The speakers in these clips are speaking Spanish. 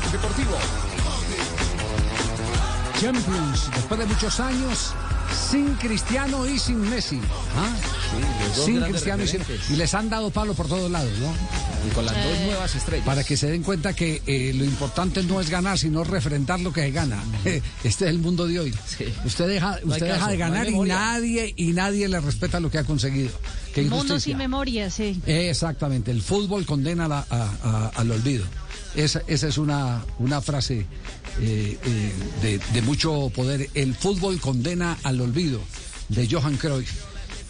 Blog Deportivo. Champions, después de muchos años, sin Cristiano y sin Messi. ¿Ah? sin Cristiano y sin... Y les han dado palo por todos lados, ¿no? Y con las dos nuevas estrellas. Para que se den cuenta que eh, lo importante no es ganar, sino refrentar lo que se gana. Este es el mundo de hoy. Sí. Usted deja, No hay usted deja caso, de no ganar y nadie y nadie le respeta lo que ha conseguido. Qué Mundo sin memoria, sí. Exactamente, el fútbol condena la- a- a- al olvido. Esa, esa es una, una frase eh, eh, de, de mucho poder. El fútbol condena al olvido, de Johan Cruyff.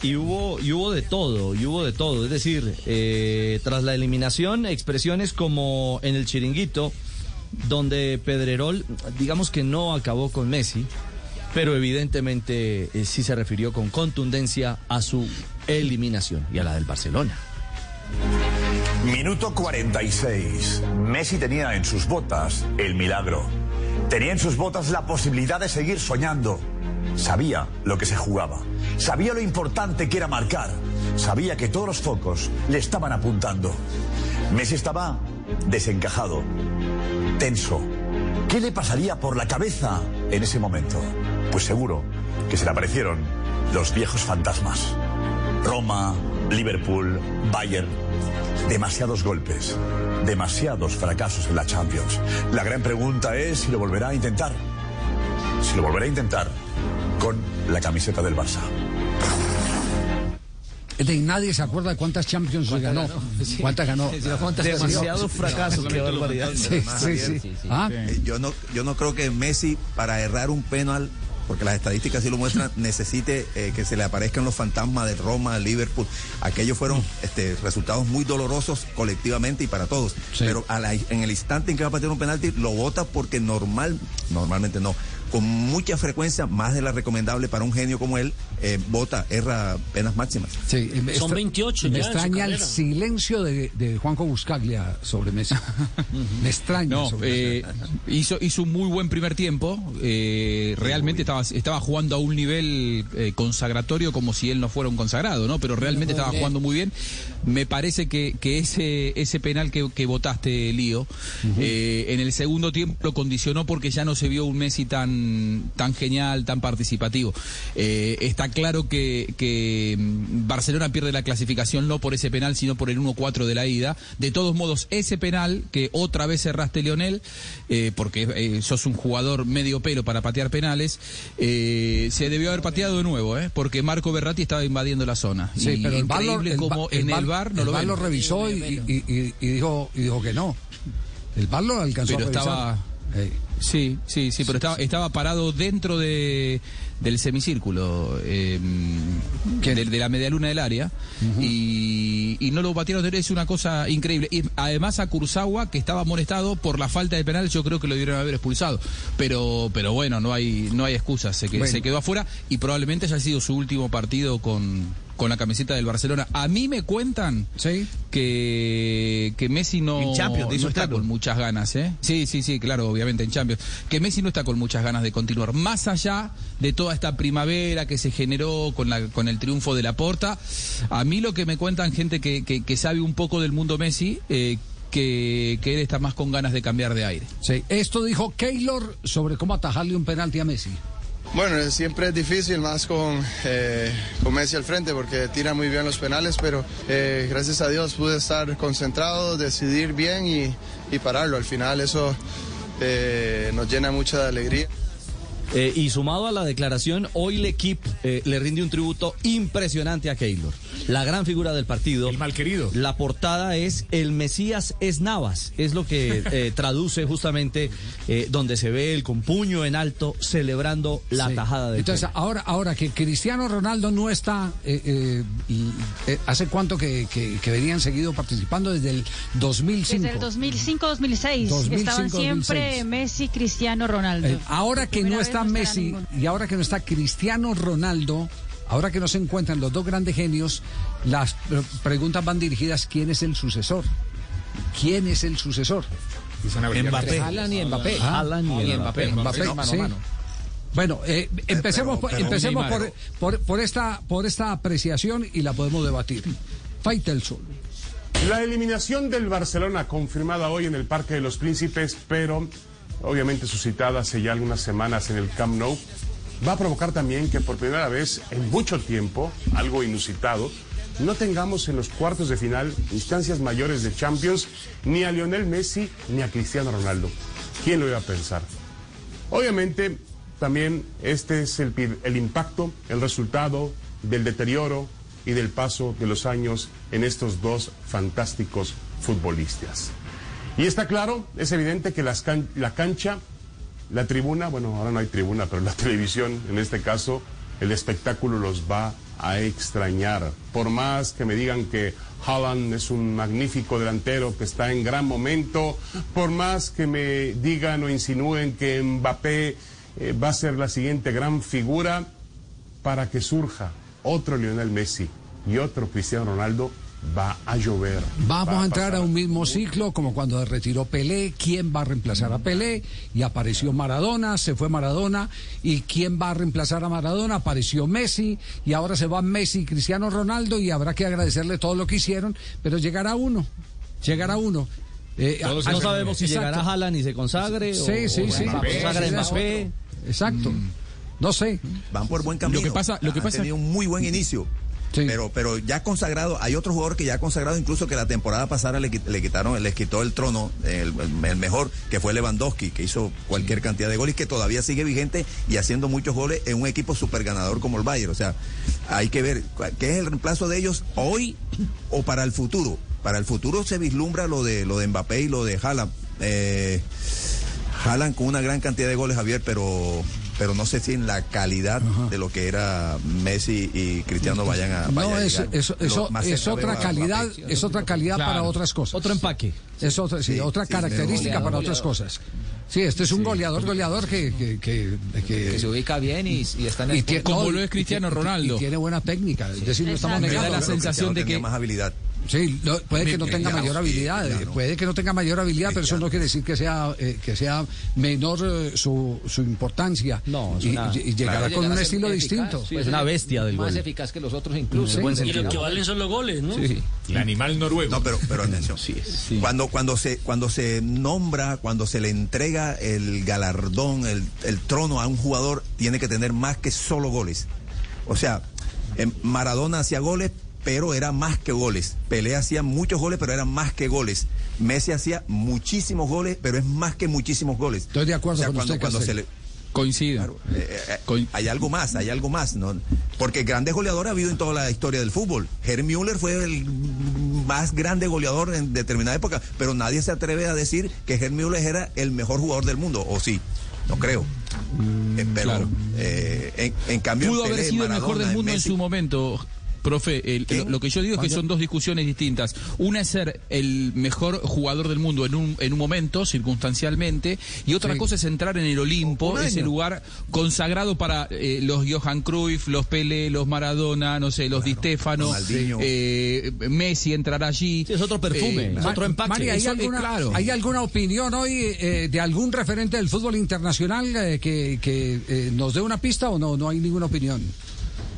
Y hubo, hubo de todo, y hubo de todo. Es decir, eh, tras la eliminación, expresiones como en el chiringuito, donde Pedrerol, digamos que no acabó con Messi, pero evidentemente eh, sí se refirió con contundencia a su eliminación y a la del Barcelona. Minuto 46. Messi tenía en sus botas el milagro. Tenía en sus botas la posibilidad de seguir soñando. Sabía lo que se jugaba. Sabía lo importante que era marcar. Sabía que todos los focos le estaban apuntando. Messi estaba desencajado, tenso. ¿Qué le pasaría por la cabeza en ese momento? Pues seguro que se le aparecieron los viejos fantasmas. Roma, Liverpool, Bayern. Demasiados golpes, demasiados fracasos en la Champions. La gran pregunta es si lo volverá a intentar. Si lo volverá a intentar con la camiseta del Barça. De nadie se acuerda de cuántas Champions ganó. ¿Cuántas ganó? Demasiado fracaso, qué barbaridad. Sí, sí, sí. Ah, Eh, Yo no, yo no creo que Messi, para errar un penal, porque las estadísticas sí lo muestran, necesite eh, que se le aparezcan los fantasmas de Roma, Liverpool. Aquellos fueron este, resultados muy dolorosos colectivamente y para todos. Sí. Pero a la- en el instante en que va a patear un penalti, lo vota porque normal, normalmente no. Con mucha frecuencia, más de la recomendable para un genio como él, eh, vota, erra penas máximas. sí, eh, me Son extra- 28 Me ya extraña el silencio de, de Juanjo Buscaglia sobre Messi. me extraña. No, sobre eh, hizo, hizo un muy buen primer tiempo. eh, realmente estaba, estaba jugando a un nivel eh, consagratorio como si él no fuera un consagrado, ¿no? Pero realmente estaba jugando muy bien. Me parece que, que ese, ese penal que, que votaste, Lío, eh, en el segundo tiempo lo condicionó porque ya no se vio un Messi tan, tan genial, tan participativo. Eh, está claro que, que mm, Barcelona pierde la clasificación no por ese penal, sino por el 1-4 de la ida. De todos modos, ese penal que otra vez cerraste, Lionel, eh, porque eh, sos un jugador medio pelo para patear penales, eh, se debió haber pateado de nuevo, ¿eh? porque Marco Berratti estaba invadiendo la zona. Sí, Y pero el increíble como en el bar no el lo ven. lo revisó y, y- y- y dijo, y dijo que no. El VAR lo alcanzó Pero a revisar. estaba- Sí, sí, sí, pero estaba, estaba parado dentro de, del semicírculo, eh, de, de la medialuna del área, y, y no lo batieron, es una cosa increíble. Y además a Kurzawa, que estaba molestado por la falta de penal, yo creo que lo debieron haber expulsado. Pero, pero bueno, no hay, no hay excusas, se, que- Bueno. se quedó afuera y probablemente haya sido su último partido con, con la camiseta del Barcelona. A mí me cuentan sí. que, que Messi no, En Champions, no dice está con muchas ganas, ¿eh? Sí, sí, sí, claro, obviamente en Champions. Que Messi no está con muchas ganas de continuar. Más allá de toda esta primavera que se generó con, la, con el triunfo de la Porta, a mí lo que me cuentan gente que, que, que sabe un poco del mundo Messi, eh, que, que él está más con ganas de cambiar de aire. Sí, esto dijo Keylor sobre cómo atajarle un penalti a Messi. Bueno, siempre es difícil, más con, eh, con Messi al frente, porque tira muy bien los penales, pero eh, gracias a Dios pude estar concentrado, decidir bien y, y pararlo. Al final eso eh, nos llena mucha alegría. Eh, y sumado a la declaración, hoy el equipo eh, le rinde un tributo impresionante a Keylor, la gran figura del partido. El mal querido. La portada es El Mesías es Navas, es lo que eh, traduce justamente eh, donde se ve el con puño en alto celebrando la Sí. tajada de Entonces, Keylor. ahora, ahora que Cristiano Ronaldo no está, eh, eh, y, eh, ¿hace cuánto que, que, que venían seguido participando? Desde el 2005. Desde el 2005-2006 2005, estaban siempre 2006. Messi, Cristiano, Ronaldo. Eh, ahora que no vez está Messi y ahora que no está Cristiano Ronaldo, ahora que no se encuentran los dos grandes genios, las preguntas van dirigidas ¿quién es el sucesor? ¿Quién es el sucesor? Mbappé. Haaland y Mbappé. Ah, Haaland y Mbappé. Mbappé. Mbappé, mano a sí. mano. Bueno, eh, empecemos, pero- empecemos por, por, por esta, por esta apreciación y la podemos debatir. Faitelson. La eliminación del Barcelona confirmada hoy en el Parque de los Príncipes, pero obviamente suscitada hace ya algunas semanas en el Camp Nou, va a provocar también que por primera vez en mucho tiempo, algo inusitado, no tengamos en los cuartos de final instancias mayores de Champions ni a Lionel Messi ni a Cristiano Ronaldo. ¿Quién lo iba a pensar? Obviamente, también este es el, impacto, el resultado del deterioro y del paso de los años en estos dos fantásticos futbolistas. Y está claro, es evidente que la cancha, la tribuna, bueno, ahora no hay tribuna, pero la televisión, en este caso, el espectáculo los va a extrañar. Por más que me digan que Haaland es un magnífico delantero que está en gran momento, por más que me digan o insinúen que Mbappé eh, va a ser la siguiente gran figura, para que surja otro Lionel Messi y otro Cristiano Ronaldo, va a llover. Vamos Va a entrar a un mismo ciclo como cuando se retiró Pelé, quién va a reemplazar a Pelé y apareció Maradona, se fue Maradona y quién va a reemplazar a Maradona, apareció Messi y ahora se va Messi y Cristiano Ronaldo y habrá que agradecerle todo lo que hicieron, pero llegará uno, llegará uno. Eh, Todos a- No sabemos si Exacto. llegará Haaland y se consagre o, Sí, sí, o sí. se consagre Mbappé. Exacto. No sé. Van por buen camino. Lo que pasa- lo que pasa- tenido un muy buen inicio. Pero, pero ya consagrado, hay otro jugador que ya ha consagrado, incluso que la temporada pasada le, le quitaron, les quitó el trono, el, mejor, que fue Lewandowski, que hizo cualquier cantidad de goles, que todavía sigue vigente y haciendo muchos goles en un equipo super ganador como el Bayern. O sea, hay que ver qué es el reemplazo de ellos hoy o para el futuro. Para el futuro se vislumbra lo de lo de Mbappé y lo de Haaland. Eh, con una gran cantidad de goles, Javier, pero pero no sé si en la calidad de lo que era Messi y Cristiano vayan a. vaya No, a es, eso, es otra calidad, Mbappé. es otra calidad para Claro. otras cosas. Otro empaque. Es otra, sí, Sí, otra sí, característica goleador, para otras cosas. Sí, este es un goleador, goleador que, que, que, que- Que se ubica bien y, y está en el y tie- Como no, lo es Cristiano Ronaldo. Y tiene buena técnica, es decir, no estamos Exacto. Me da negando. la sensación de que- más habilidad. Sí, lo- puede que no tenga mayor habilidad, eh, claro. puede que no tenga mayor habilidad, pero eso no quiere decir que sea eh, que sea menor eh, su, su importancia. No, es y, una- y- y llegará con llegar un estilo eficaz, distinto. Sí, es una bestia del Más gol. eficaz que los otros incluso. En buen Y lo que valen son los goles, ¿no? Sí. El animal noruego. No, pero, pero atención. Cuando, cuando, se, cuando se nombra, cuando se le entrega el galardón, el, el trono a un jugador, tiene que tener más que solo goles. O sea, em, Maradona hacía goles, pero era más que goles. Pelé hacía muchos goles, pero eran más que goles. Messi hacía muchísimos goles, pero es más que muchísimos goles. Estoy de acuerdo O sea, con cuando, usted, cuando se le, Coincido. eh, eh, Coin- hay algo más, hay algo más, ¿no? Porque grandes goleadores ha habido en toda la historia del fútbol. Müller fue el más grande goleador en determinada época, pero nadie se atreve a decir que Müller era el mejor jugador del mundo, o sí, no creo. Eh, pero claro. eh, en, en cambio Pudo haber sido el mejor del mundo en Messi- su momento. Profe, el- lo, lo que yo digo es que son dos discusiones distintas. Una es ser el mejor jugador del mundo en un, en un momento, circunstancialmente, y otra Sí. cosa es entrar en el Olimpo, ese lugar consagrado para eh, los Johan Cruyff, los Pele, los Maradona, no sé, los Di Stefano, eh, Messi entrará allí. Sí, es otro perfume, Eh, es otro empaque. ¿hay, Eso, alguna, claro. ¿hay alguna opinión hoy eh, de algún referente del fútbol internacional eh, que, que, eh, nos dé una pista o no? No hay ninguna opinión.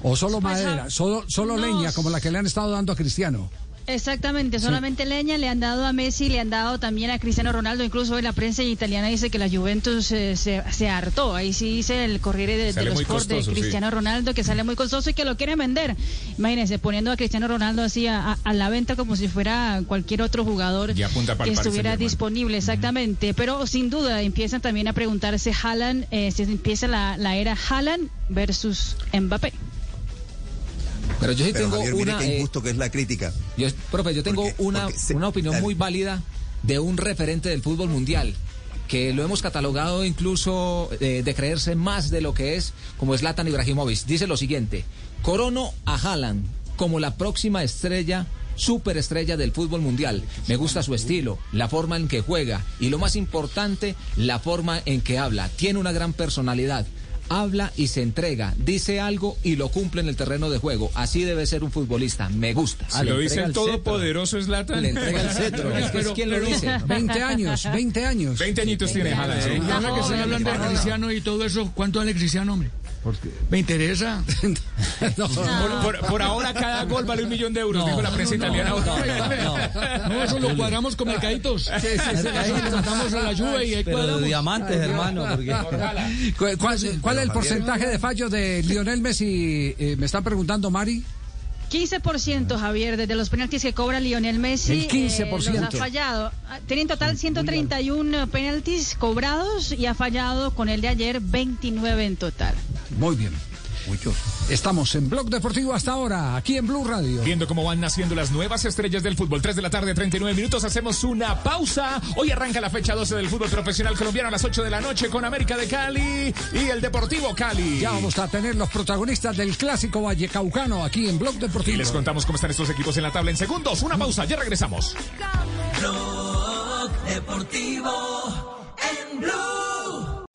O solo Pues, madera, ah, solo, solo no. leña como la que le han estado dando a Cristiano. Exactamente, solamente leña le han dado a Messi, le han dado también a Cristiano Ronaldo, incluso hoy la prensa italiana dice que la Juventus eh, se, se hartó, ahí sí dice el Corriere de, de los muy Sport de sí. Cristiano Ronaldo que sale muy costoso y que lo quieren vender. Imagínense, poniendo a Cristiano Ronaldo así a, a- a la venta como si fuera cualquier otro jugador que estuviera disponible, exactamente. Pero sin duda empiezan también a preguntarse Haaland, eh, si empieza la, la era Haaland versus Mbappé. Pero yo sí Pero tengo Javier, mire una. eh, injusto que es la crítica. yo, profe, yo tengo una, se- una opinión dale. muy válida de un referente del fútbol mundial que lo hemos catalogado incluso eh, de creerse más de lo que es, como Zlatan Ibrahimovic. Dice lo siguiente: Corono a Haaland como la próxima estrella. Superestrella del fútbol mundial. Me gusta su estilo, la forma en que juega y lo más importante, la forma en que habla. Tiene una gran personalidad. Habla y se entrega, dice algo y lo cumple en el terreno de juego. Así debe ser un futbolista. Me gusta. Ah, lo dice el todopoderoso Zlatan. Le entrega el cetro. Es que es quien lo dice. 20 años, 20 años. 20 añitos tiene. Y ahora que están hablando de Cristiano y todo eso, ¿cuánto vale Cristiano, hombre? Me interesa. Por, por- por ahora cada gol vale un millón de euros, dijo la prensa italiana. No, eso lo cuadramos con mercaditos. Eso lo tratamos a la lluvia y ahí Pero de diamantes, hermano, porque... ¿Cuál, cuál- cuál es el porcentaje de fallos de Lionel Messi? Eh, me están preguntando, Mari. 15% Javier, desde los penaltis que cobra Lionel Messi. El 15%. eh, los ha fallado. Ah, Tiene en total 131 penaltis cobrados y ha fallado con el de ayer 29 en total. Muy bien. Estamos en Blog Deportivo hasta ahora, aquí en Blue Radio. Viendo cómo van naciendo las nuevas estrellas del fútbol. 3 de la tarde, 39 minutos. Hacemos una pausa. Hoy arranca la fecha 12 del fútbol profesional colombiano a las 8 de la noche con América de Cali y el Deportivo Cali. Ya vamos a tener los protagonistas del clásico Vallecaucano aquí en Blog Y Deportivo. les contamos cómo están estos equipos en la tabla en segundos. Una pausa, ya regresamos.